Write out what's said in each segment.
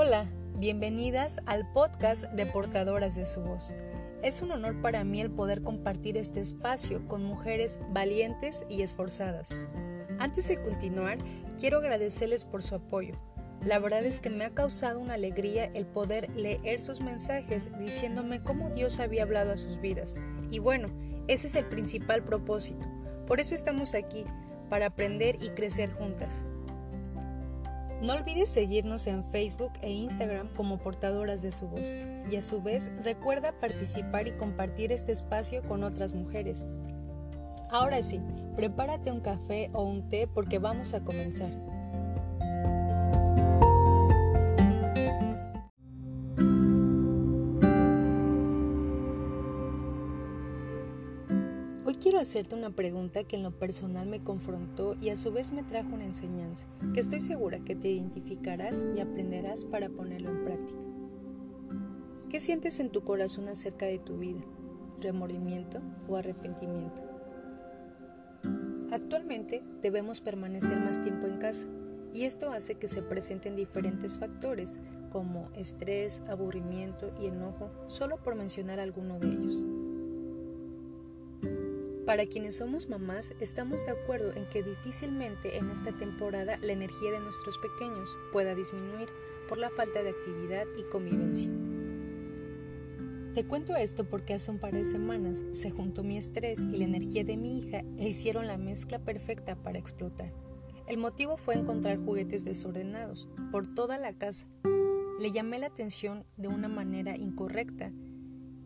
Hola, bienvenidas al podcast de Portadoras de su Voz. Es un honor para mí el poder compartir este espacio con mujeres valientes y esforzadas. Antes de continuar, quiero agradecerles por su apoyo. La verdad es que me ha causado una alegría el poder leer sus mensajes diciéndome cómo Dios había hablado a sus vidas. Y bueno, ese es el principal propósito. Por eso estamos aquí, para aprender y crecer juntas. No olvides seguirnos en Facebook e Instagram como portadoras de su voz y a su vez recuerda participar y compartir este espacio con otras mujeres. Ahora sí, prepárate un café o un té porque vamos a comenzar. Quiero hacerte una pregunta que en lo personal me confrontó y a su vez me trajo una enseñanza, que estoy segura que te identificarás y aprenderás para ponerlo en práctica. ¿Qué sientes en tu corazón acerca de tu vida? ¿Remordimiento o arrepentimiento? Actualmente debemos permanecer más tiempo en casa y esto hace que se presenten diferentes factores como estrés, aburrimiento y enojo, solo por mencionar alguno de ellos. Para quienes somos mamás, estamos de acuerdo en que difícilmente en esta temporada la energía de nuestros pequeños pueda disminuir por la falta de actividad y convivencia. Te cuento esto porque hace un par de semanas se juntó mi estrés y la energía de mi hija e hicieron la mezcla perfecta para explotar. El motivo fue encontrar juguetes desordenados por toda la casa. Le llamé la atención de una manera incorrecta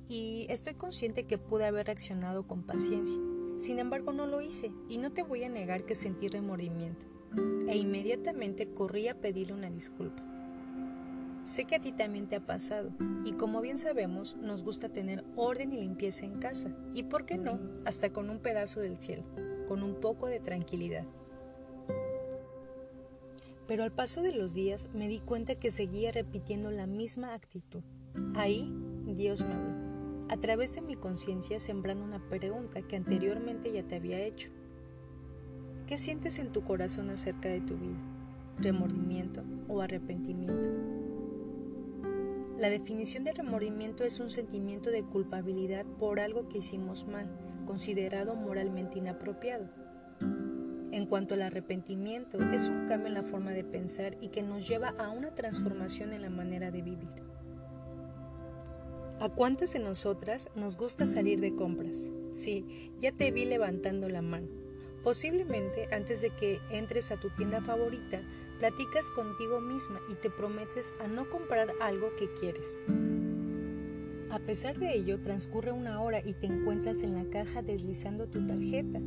y estoy consciente que pude haber reaccionado con paciencia. Sin embargo, no lo hice y no te voy a negar que sentí remordimiento. E inmediatamente corrí a pedirle una disculpa. Sé que a ti también te ha pasado y como bien sabemos nos gusta tener orden y limpieza en casa y por qué no, hasta con un pedazo del cielo, con un poco de tranquilidad. Pero al paso de los días me di cuenta que seguía repitiendo la misma actitud. Ahí Dios me habló a través de mi conciencia sembrando una pregunta que anteriormente ya te había hecho. ¿Qué sientes en tu corazón acerca de tu vida? ¿Remordimiento o arrepentimiento? La definición de remordimiento es un sentimiento de culpabilidad por algo que hicimos mal, considerado moralmente inapropiado. En cuanto al arrepentimiento, es un cambio en la forma de pensar y que nos lleva a una transformación en la manera de vivir. ¿A cuántas de nosotras nos gusta salir de compras? Sí, ya te vi levantando la mano. Posiblemente antes de que entres a tu tienda favorita, platicas contigo misma y te prometes a no comprar algo que quieres. A pesar de ello, transcurre una hora y te encuentras en la caja deslizando tu tarjeta.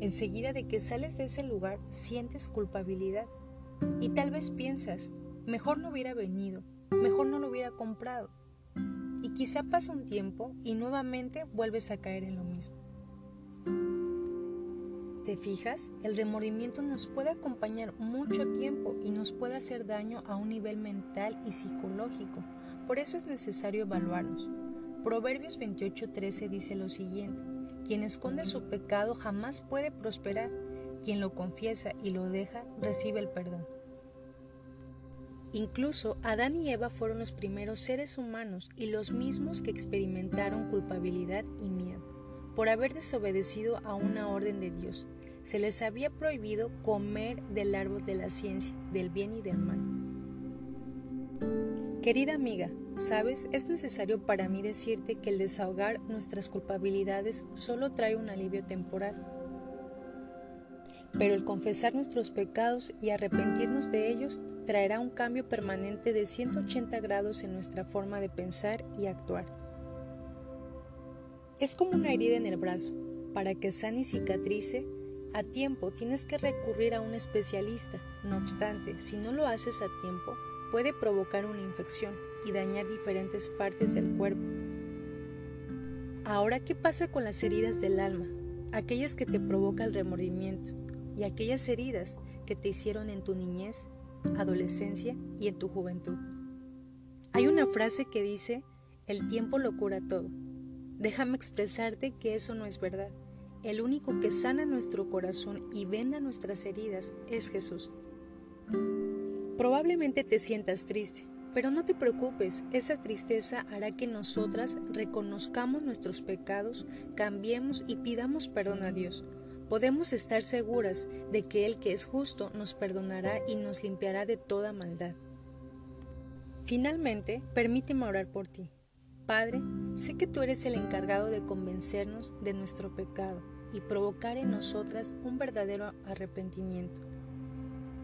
Enseguida de que sales de ese lugar, sientes culpabilidad. Y tal vez piensas, mejor no hubiera venido, mejor no lo hubiera comprado quizá pasa un tiempo y nuevamente vuelves a caer en lo mismo. ¿Te fijas? El remordimiento nos puede acompañar mucho tiempo y nos puede hacer daño a un nivel mental y psicológico. Por eso es necesario evaluarnos. Proverbios 28:13 dice lo siguiente, quien esconde su pecado jamás puede prosperar, quien lo confiesa y lo deja recibe el perdón. Incluso Adán y Eva fueron los primeros seres humanos y los mismos que experimentaron culpabilidad y miedo por haber desobedecido a una orden de Dios. Se les había prohibido comer del árbol de la ciencia, del bien y del mal. Querida amiga, sabes, es necesario para mí decirte que el desahogar nuestras culpabilidades solo trae un alivio temporal. Pero el confesar nuestros pecados y arrepentirnos de ellos traerá un cambio permanente de 180 grados en nuestra forma de pensar y actuar. Es como una herida en el brazo. Para que sane y cicatrice, a tiempo tienes que recurrir a un especialista. No obstante, si no lo haces a tiempo, puede provocar una infección y dañar diferentes partes del cuerpo. Ahora, ¿qué pasa con las heridas del alma? Aquellas que te provoca el remordimiento y aquellas heridas que te hicieron en tu niñez adolescencia y en tu juventud. Hay una frase que dice, el tiempo lo cura todo. Déjame expresarte que eso no es verdad. El único que sana nuestro corazón y venda nuestras heridas es Jesús. Probablemente te sientas triste, Pero no te preocupes, esa tristeza hará que nosotras reconozcamos nuestros pecados, cambiemos y pidamos perdón a Dios. Podemos estar seguras de que Él que es justo nos perdonará y nos limpiará de toda maldad. Finalmente, permíteme orar por ti. Padre, sé que tú eres el encargado de convencernos de nuestro pecado y provocar en nosotras un verdadero arrepentimiento.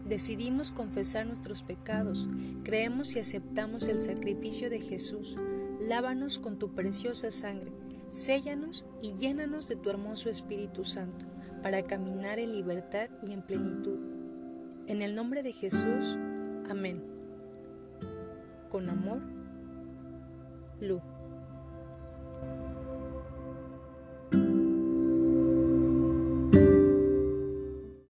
Decidimos confesar nuestros pecados, creemos y aceptamos el sacrificio de Jesús. Lávanos con tu preciosa sangre, séllanos y llénanos de tu hermoso Espíritu Santo, para caminar en libertad y en plenitud. En el nombre de Jesús, amén. Con amor, Lu.